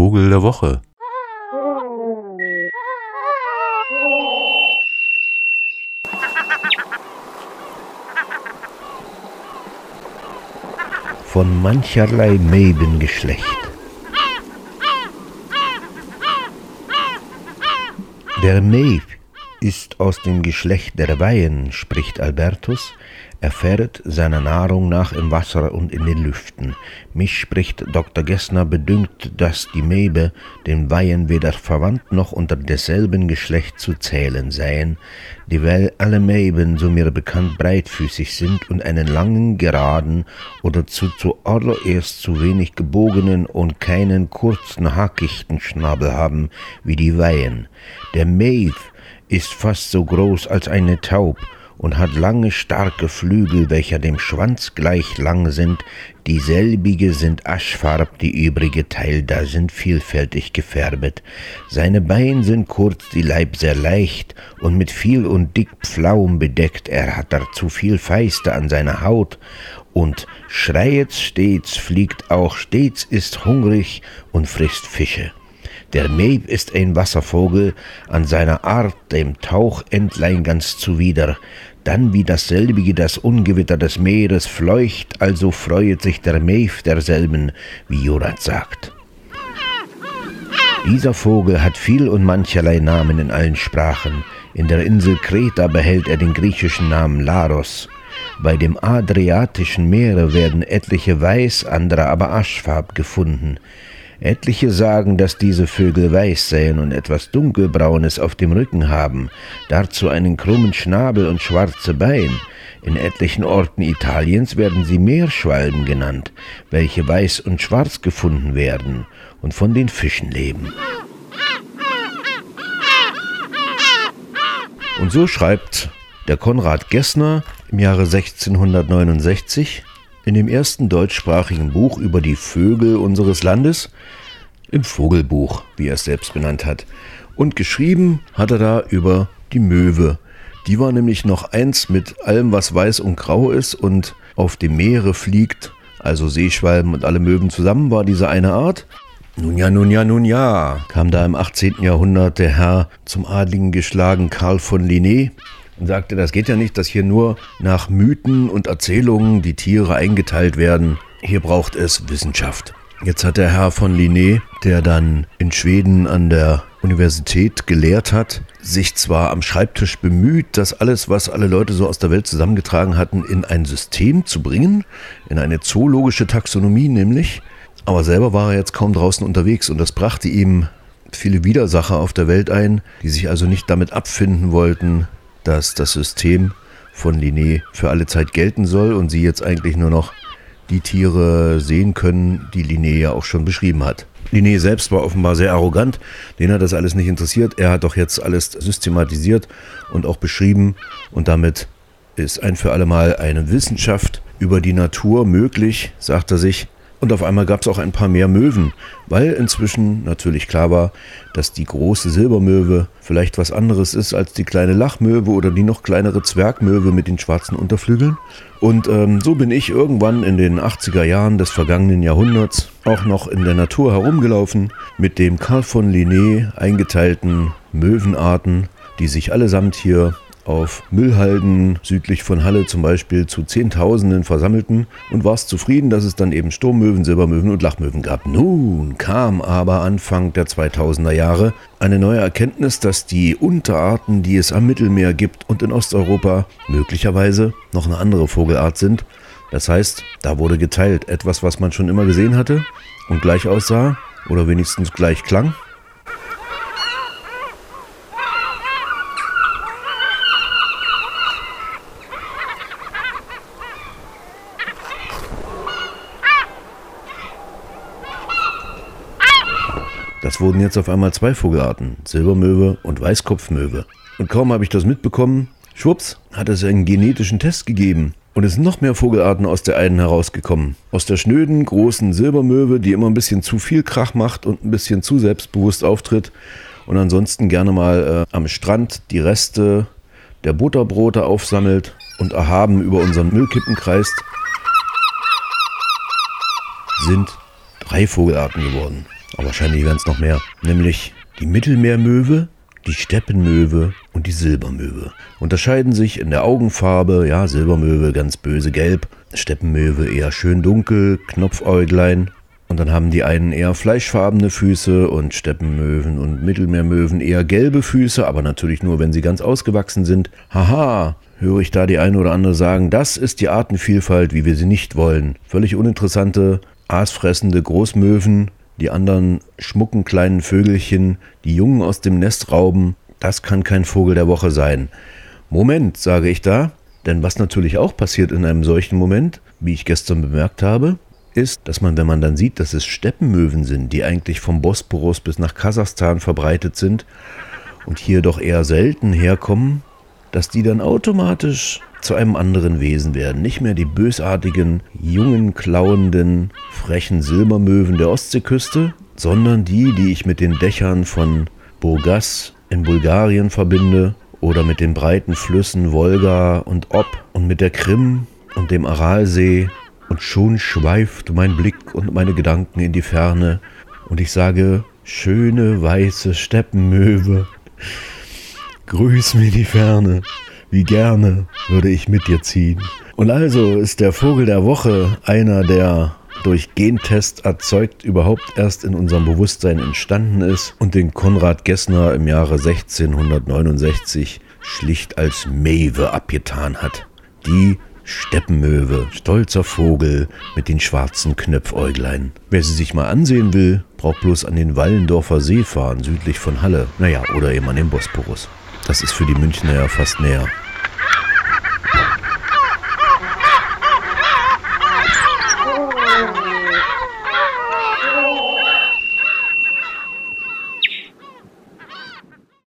Vogel der Woche. Von mancherlei Mebengeschlecht. Der Maeve ist aus dem Geschlecht der Weihen, spricht Albertus, er fährt seiner Nahrung nach im Wasser und in den Lüften. Mich spricht Dr. Gessner bedünkt, dass die Mebe den Weihen weder verwandt noch unter desselben Geschlecht zu zählen seien, dieweil alle Meben, so mir bekannt, breitfüßig sind und einen langen, geraden oder zu zuallererst zu wenig gebogenen und keinen kurzen, hackichten Schnabel haben wie die Weihen. Der Maeve ist fast so groß als eine Taub, und hat lange starke Flügel, welcher dem Schwanz gleich lang sind, dieselbige sind aschfarb, die übrige Teil da sind vielfältig gefärbet. Seine Beine sind kurz, die Leib sehr leicht und mit viel und dick Pflaum bedeckt, er hat dazu viel Feiste an seiner Haut und schreiet stets, fliegt auch stets, ist hungrig und frisst Fische. Der Meib ist ein Wasservogel, an seiner Art dem Tauchentlein ganz zuwider, dann wie dasselbige das Ungewitter des Meeres fleucht, also freuet sich der Meif derselben, wie Jurat sagt. Dieser Vogel hat viel und mancherlei Namen in allen Sprachen. In der Insel Kreta behält er den griechischen Namen Laros. Bei dem Adriatischen Meere werden etliche weiß, andere aber aschfarb gefunden. Etliche sagen, dass diese Vögel weiß seien und etwas Dunkelbraunes auf dem Rücken haben, dazu einen krummen Schnabel und schwarze Bein. In etlichen Orten Italiens werden sie Meerschwalben genannt, welche weiß und schwarz gefunden werden und von den Fischen leben. Und so schreibt der Konrad Gessner im Jahre 1669 in dem ersten deutschsprachigen Buch über die Vögel unseres Landes, im Vogelbuch, wie er es selbst benannt hat. Und geschrieben hat er da über die Möwe. Die war nämlich noch eins mit allem, was weiß und grau ist und auf dem Meere fliegt, also Seeschwalben und alle Möwen zusammen war diese eine Art. Nun ja, nun ja, nun ja, kam da im 18. Jahrhundert der Herr zum Adligen geschlagen Karl von Linné und sagte, das geht ja nicht, dass hier nur nach Mythen und Erzählungen die Tiere eingeteilt werden. Hier braucht es Wissenschaft. Jetzt hat der Herr von Linné, der dann in Schweden an der Universität gelehrt hat, sich zwar am Schreibtisch bemüht, das alles, was alle Leute so aus der Welt zusammengetragen hatten, in ein System zu bringen, in eine zoologische Taxonomie nämlich, aber selber war er jetzt kaum draußen unterwegs und das brachte ihm viele Widersacher auf der Welt ein, die sich also nicht damit abfinden wollten, dass das System von Linné für alle Zeit gelten soll und sie jetzt eigentlich nur noch die Tiere sehen können, die Linné ja auch schon beschrieben hat. Linné selbst war offenbar sehr arrogant, den hat das alles nicht interessiert. Er hat doch jetzt alles systematisiert und auch beschrieben und damit ist ein für alle Mal eine Wissenschaft über die Natur möglich, sagt er sich, und auf einmal gab es auch ein paar mehr Möwen, weil inzwischen natürlich klar war, dass die große Silbermöwe vielleicht was anderes ist als die kleine Lachmöwe oder die noch kleinere Zwergmöwe mit den schwarzen Unterflügeln. Und ähm, so bin ich irgendwann in den 80er Jahren des vergangenen Jahrhunderts auch noch in der Natur herumgelaufen mit dem Carl von Linné eingeteilten Möwenarten, die sich allesamt hier auf Müllhalden südlich von Halle zum Beispiel zu Zehntausenden versammelten und warst zufrieden, dass es dann eben Sturmmöwen, Silbermöwen und Lachmöwen gab. Nun kam aber Anfang der 2000er Jahre eine neue Erkenntnis, dass die Unterarten, die es am Mittelmeer gibt und in Osteuropa, möglicherweise noch eine andere Vogelart sind. Das heißt, da wurde geteilt etwas, was man schon immer gesehen hatte und gleich aussah oder wenigstens gleich klang Das wurden jetzt auf einmal zwei Vogelarten, Silbermöwe und Weißkopfmöwe. Und kaum habe ich das mitbekommen, schwupps, hat es einen genetischen Test gegeben. Und es sind noch mehr Vogelarten aus der einen herausgekommen. Aus der schnöden, großen Silbermöwe, die immer ein bisschen zu viel Krach macht und ein bisschen zu selbstbewusst auftritt. Und ansonsten gerne mal äh, am Strand die Reste der Butterbrote aufsammelt und erhaben über unseren Müllkippen kreist, sind drei Vogelarten geworden. Aber wahrscheinlich werden es noch mehr. Nämlich die Mittelmeermöwe, die Steppenmöwe und die Silbermöwe. Unterscheiden sich in der Augenfarbe, ja, Silbermöwe ganz böse gelb, Steppenmöwe eher schön dunkel, Knopfäuglein. Und dann haben die einen eher fleischfarbene Füße und Steppenmöwen und Mittelmeermöwen eher gelbe Füße, aber natürlich nur, wenn sie ganz ausgewachsen sind. Haha, höre ich da die eine oder andere sagen, das ist die Artenvielfalt, wie wir sie nicht wollen. Völlig uninteressante, aasfressende Großmöwen, die anderen schmucken kleinen Vögelchen, die Jungen aus dem Nest rauben, das kann kein Vogel der Woche sein. Moment, sage ich da, denn was natürlich auch passiert in einem solchen Moment, wie ich gestern bemerkt habe, ist, dass man, wenn man dann sieht, dass es Steppenmöwen sind, die eigentlich vom Bosporus bis nach Kasachstan verbreitet sind und hier doch eher selten herkommen, dass die dann automatisch zu einem anderen Wesen werden. Nicht mehr die bösartigen, jungen, klauenden, frechen Silbermöwen der Ostseeküste, sondern die, die ich mit den Dächern von Burgas in Bulgarien verbinde oder mit den breiten Flüssen Wolga und Ob und mit der Krim und dem Aralsee. Und schon schweift mein Blick und meine Gedanken in die Ferne. Und ich sage, schöne weiße Steppenmöwe, grüß mir die Ferne, wie gerne würde ich mit dir ziehen. Und also ist der Vogel der Woche einer, der durch Gentest erzeugt überhaupt erst in unserem Bewusstsein entstanden ist und den Konrad Gessner im Jahre 1669 schlicht als Mewe abgetan hat. Die Steppenmöwe, stolzer Vogel mit den schwarzen Knöpfäuglein. Wer sie sich mal ansehen will, braucht bloß an den Wallendorfer See fahren, südlich von Halle. Naja, oder eben an den Bosporus. Das ist für die Münchner ja fast näher.